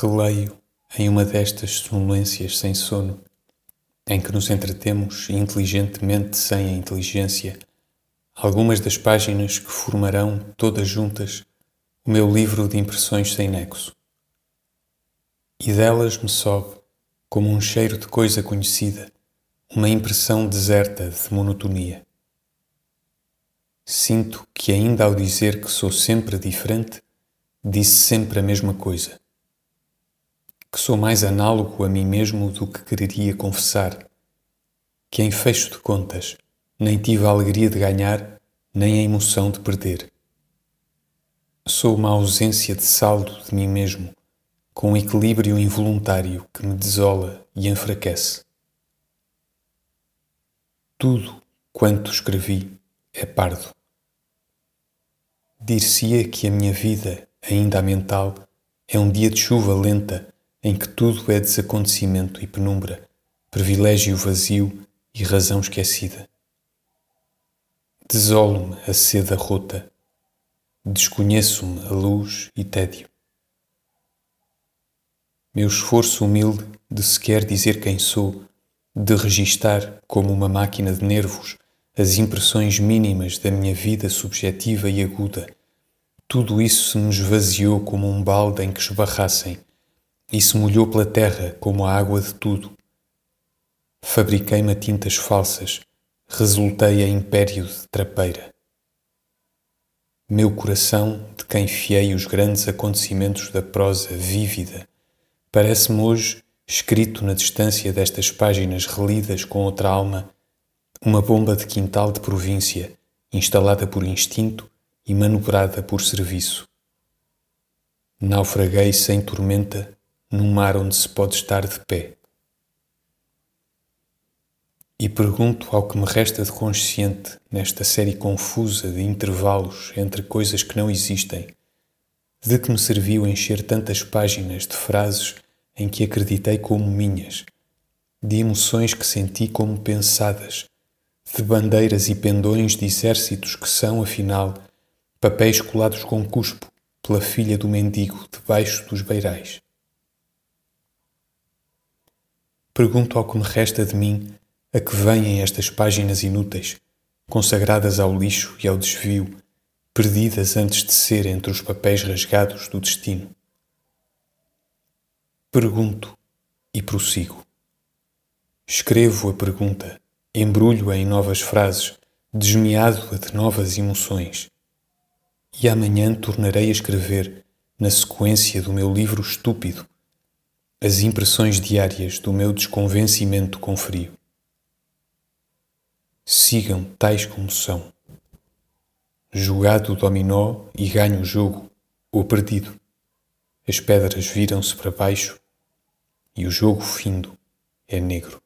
Releio em uma destas sonolências sem sono, em que nos entretemos inteligentemente sem a inteligência, algumas das páginas que formarão, todas juntas, o meu livro de impressões sem nexo. E delas me sobe, como um cheiro de coisa conhecida, uma impressão deserta de monotonia. Sinto que, ainda ao dizer que sou sempre diferente, disse sempre a mesma coisa que sou mais análogo a mim mesmo do que quereria confessar, que em fecho de contas nem tive a alegria de ganhar, nem a emoção de perder. Sou uma ausência de saldo de mim mesmo, com um equilíbrio involuntário que me desola e enfraquece. Tudo quanto escrevi é pardo. Dir-se-ia que a minha vida, ainda a mental, é um dia de chuva lenta em que tudo é desacontecimento e penumbra, privilégio vazio e razão esquecida. Desolo-me a seda rota, desconheço-me a luz e tédio. Meu esforço humilde de sequer dizer quem sou, de registar, como uma máquina de nervos, as impressões mínimas da minha vida subjetiva e aguda, tudo isso se me esvaziou como um balde em que esbarrassem e se molhou pela terra como a água de tudo. Fabriquei-me tintas falsas, resultei a império de trapeira. Meu coração, de quem fiei os grandes acontecimentos da prosa vívida, parece-me hoje, escrito na distância destas páginas relidas com outra alma, uma bomba de quintal de província, instalada por instinto e manobrada por serviço. Naufraguei sem tormenta num mar onde se pode estar de pé. E pergunto ao que me resta de consciente nesta série confusa de intervalos entre coisas que não existem, de que me serviu encher tantas páginas de frases em que acreditei como minhas, de emoções que senti como pensadas, de bandeiras e pendões de exércitos que são, afinal, papéis colados com cuspo pela filha do mendigo debaixo dos beirais. Pergunto ao que me resta de mim a que vêm estas páginas inúteis, consagradas ao lixo e ao desvio, perdidas antes de ser entre os papéis rasgados do destino. Pergunto e prossigo. Escrevo a pergunta, embrulho-a em novas frases, desmeado-a de novas emoções. E amanhã tornarei a escrever, na sequência do meu livro estúpido, as impressões diárias do meu desconvencimento com frio. Sigam tais como são. Jogado o dominó e ganho o jogo, ou perdido. As pedras viram-se para baixo e o jogo findo é negro.